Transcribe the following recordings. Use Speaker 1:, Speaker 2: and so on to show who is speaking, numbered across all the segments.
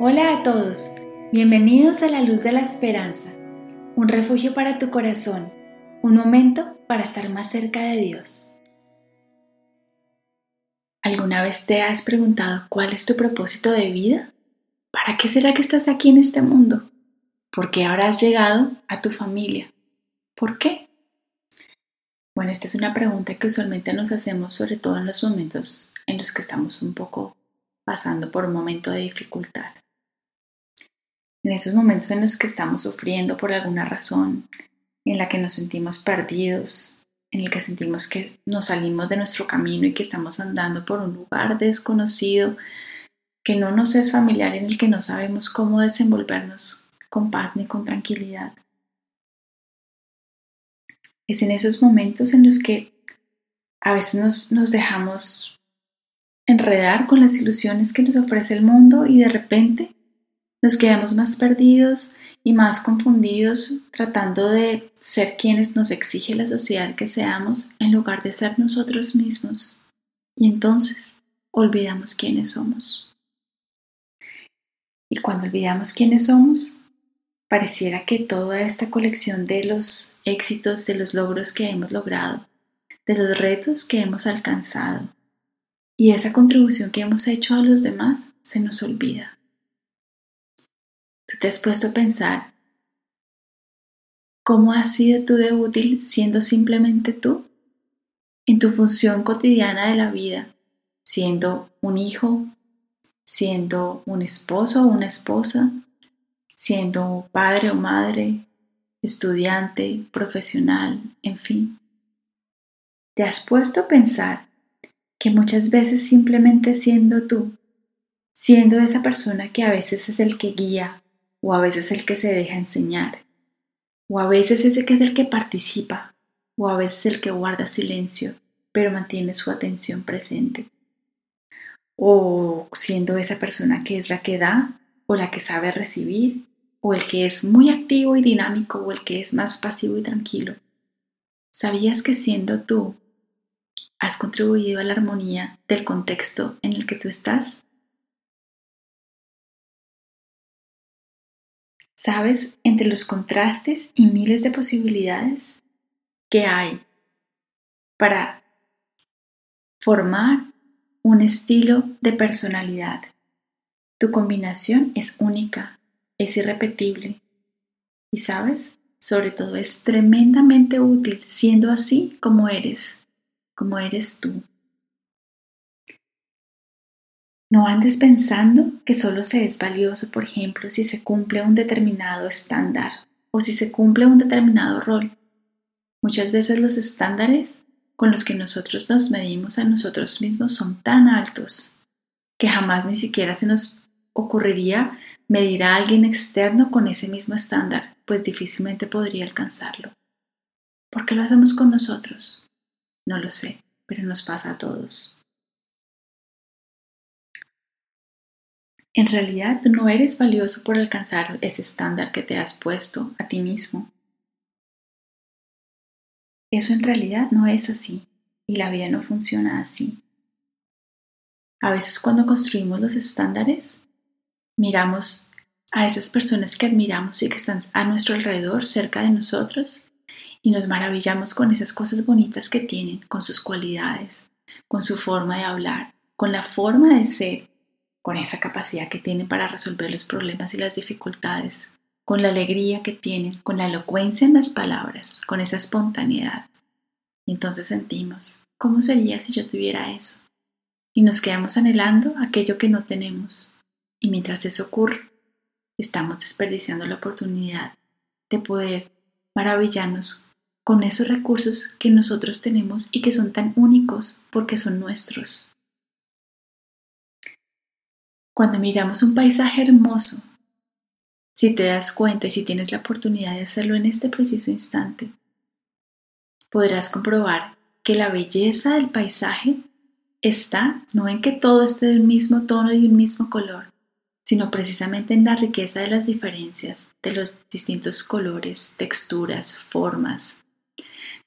Speaker 1: Hola a todos, bienvenidos a la luz de la esperanza, un refugio para tu corazón, un momento para estar más cerca de Dios. ¿Alguna vez te has preguntado cuál es tu propósito de vida? ¿Para qué será que estás aquí en este mundo? ¿Por qué habrás llegado a tu familia? ¿Por qué? Bueno, esta es una pregunta que usualmente nos hacemos sobre todo en los momentos en los que estamos un poco pasando por un momento de dificultad. En esos momentos en los que estamos sufriendo por alguna razón, en la que nos sentimos perdidos, en el que sentimos que nos salimos de nuestro camino y que estamos andando por un lugar desconocido que no nos es familiar, en el que no sabemos cómo desenvolvernos con paz ni con tranquilidad. Es en esos momentos en los que a veces nos, nos dejamos enredar con las ilusiones que nos ofrece el mundo y de repente nos quedamos más perdidos y más confundidos tratando de ser quienes nos exige la sociedad que seamos en lugar de ser nosotros mismos. Y entonces olvidamos quiénes somos. Y cuando olvidamos quiénes somos, pareciera que toda esta colección de los éxitos, de los logros que hemos logrado, de los retos que hemos alcanzado y esa contribución que hemos hecho a los demás se nos olvida. ¿Tú te has puesto a pensar cómo has sido tú de útil siendo simplemente tú? En tu función cotidiana de la vida, siendo un hijo, siendo un esposo o una esposa, siendo padre o madre, estudiante, profesional, en fin. ¿Te has puesto a pensar que muchas veces simplemente siendo tú, siendo esa persona que a veces es el que guía o a veces el que se deja enseñar, o a veces ese que es el que participa, o a veces el que guarda silencio, pero mantiene su atención presente. O siendo esa persona que es la que da, o la que sabe recibir, o el que es muy activo y dinámico, o el que es más pasivo y tranquilo. ¿Sabías que siendo tú has contribuido a la armonía del contexto en el que tú estás? ¿Sabes entre los contrastes y miles de posibilidades que hay para formar un estilo de personalidad? Tu combinación es única, es irrepetible y, sabes, sobre todo es tremendamente útil siendo así como eres, como eres tú. No andes pensando que solo se es valioso, por ejemplo, si se cumple un determinado estándar o si se cumple un determinado rol. Muchas veces los estándares con los que nosotros nos medimos a nosotros mismos son tan altos que jamás ni siquiera se nos ocurriría medir a alguien externo con ese mismo estándar, pues difícilmente podría alcanzarlo. ¿Por qué lo hacemos con nosotros? No lo sé, pero nos pasa a todos. En realidad no eres valioso por alcanzar ese estándar que te has puesto a ti mismo. Eso en realidad no es así y la vida no funciona así. A veces cuando construimos los estándares, miramos a esas personas que admiramos y que están a nuestro alrededor, cerca de nosotros, y nos maravillamos con esas cosas bonitas que tienen, con sus cualidades, con su forma de hablar, con la forma de ser, con esa capacidad que tienen para resolver los problemas y las dificultades, con la alegría que tienen, con la elocuencia en las palabras, con esa espontaneidad. Y entonces sentimos, ¿cómo sería si yo tuviera eso? Y nos quedamos anhelando aquello que no tenemos. Y mientras eso ocurre, estamos desperdiciando la oportunidad de poder maravillarnos con esos recursos que nosotros tenemos y que son tan únicos porque son nuestros. Cuando miramos un paisaje hermoso, si te das cuenta y si tienes la oportunidad de hacerlo en este preciso instante, podrás comprobar que la belleza del paisaje está no en que todo esté del mismo tono y del mismo color, sino precisamente en la riqueza de las diferencias, de los distintos colores, texturas, formas,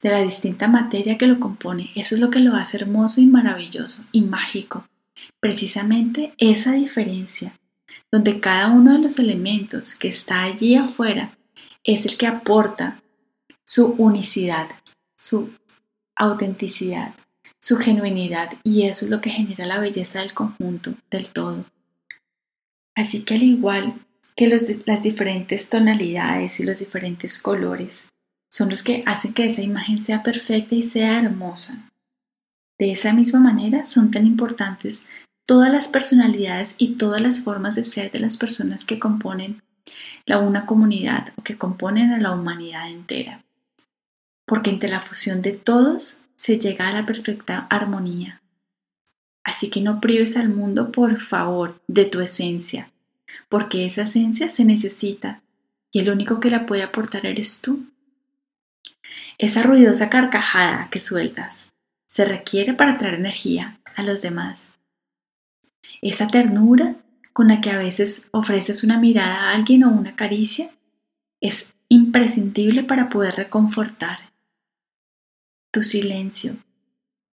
Speaker 1: de la distinta materia que lo compone. Eso es lo que lo hace hermoso y maravilloso y mágico precisamente esa diferencia donde cada uno de los elementos que está allí afuera es el que aporta su unicidad, su autenticidad, su genuinidad y eso es lo que genera la belleza del conjunto, del todo. Así que al igual que las diferentes tonalidades y los diferentes colores son los que hacen que esa imagen sea perfecta y sea hermosa. De esa misma manera son tan importantes todas las personalidades y todas las formas de ser de las personas que componen la una comunidad o que componen a la humanidad entera. Porque entre la fusión de todos se llega a la perfecta armonía. Así que no prives al mundo, por favor, de tu esencia, porque esa esencia se necesita y el único que la puede aportar eres tú. Esa ruidosa carcajada que sueltas se requiere para traer energía a los demás. Esa ternura con la que a veces ofreces una mirada a alguien o una caricia es imprescindible para poder reconfortar. Tu silencio,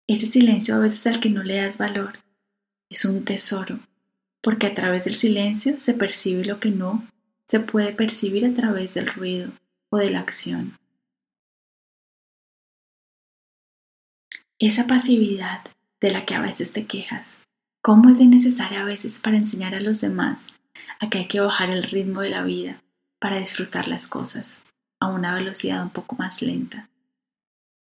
Speaker 1: ese silencio a veces al que no le das valor, es un tesoro, porque a través del silencio se percibe lo que no se puede percibir a través del ruido o de la acción. Esa pasividad de la que a veces te quejas, ¿cómo es de necesaria a veces para enseñar a los demás a que hay que bajar el ritmo de la vida para disfrutar las cosas a una velocidad un poco más lenta?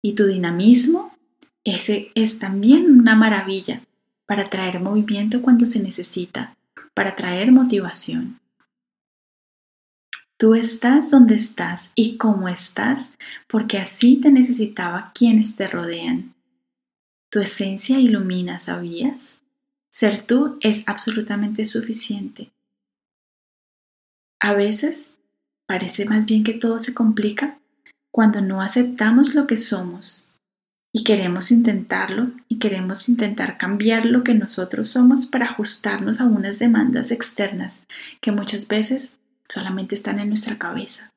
Speaker 1: Y tu dinamismo, ese es también una maravilla para traer movimiento cuando se necesita, para traer motivación. Tú estás donde estás y cómo estás porque así te necesitaba quienes te rodean. Tu esencia ilumina, ¿sabías? Ser tú es absolutamente suficiente. A veces parece más bien que todo se complica cuando no aceptamos lo que somos y queremos intentarlo y queremos intentar cambiar lo que nosotros somos para ajustarnos a unas demandas externas que muchas veces solamente están en nuestra cabeza.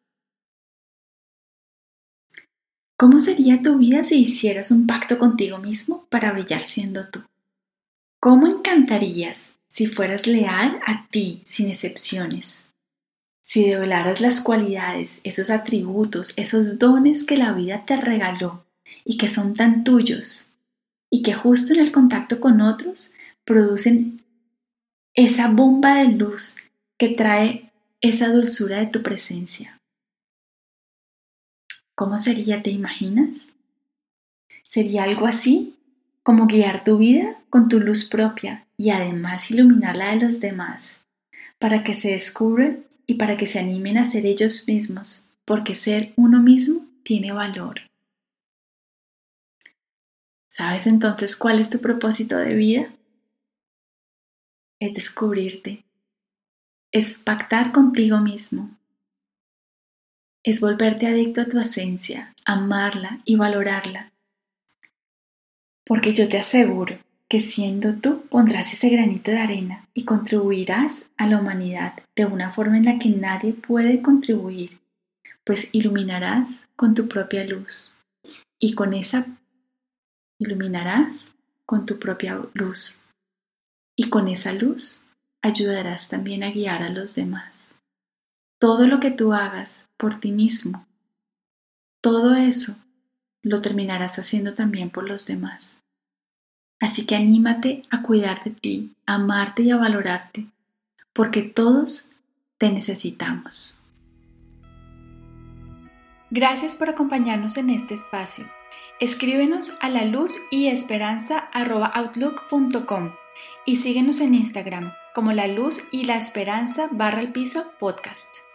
Speaker 1: ¿Cómo sería tu vida si hicieras un pacto contigo mismo para brillar siendo tú? ¿Cómo encantarías si fueras leal a ti sin excepciones? Si develaras las cualidades, esos atributos, esos dones que la vida te regaló y que son tan tuyos y que justo en el contacto con otros producen esa bomba de luz que trae esa dulzura de tu presencia. ¿Cómo sería, te imaginas? Sería algo así como guiar tu vida con tu luz propia y además iluminar la de los demás, para que se descubran y para que se animen a ser ellos mismos, porque ser uno mismo tiene valor. ¿Sabes entonces cuál es tu propósito de vida? Es descubrirte, es pactar contigo mismo, es volverte adicto a tu esencia, amarla y valorarla. Porque yo te aseguro que siendo tú pondrás ese granito de arena y contribuirás a la humanidad de una forma en la que nadie puede contribuir, pues iluminarás con tu propia luz y con esa iluminarás con tu propia luz y con esa luz ayudarás también a guiar a los demás. Todo lo que tú hagas por ti mismo, todo eso lo terminarás haciendo también por los demás. Así que anímate a cuidar de ti, a amarte y a valorarte, porque todos te necesitamos. Gracias por acompañarnos en este espacio. Escríbenos a la luz y esperanza outlook.com y síguenos en Instagram como la luz y la esperanza barra el piso podcast.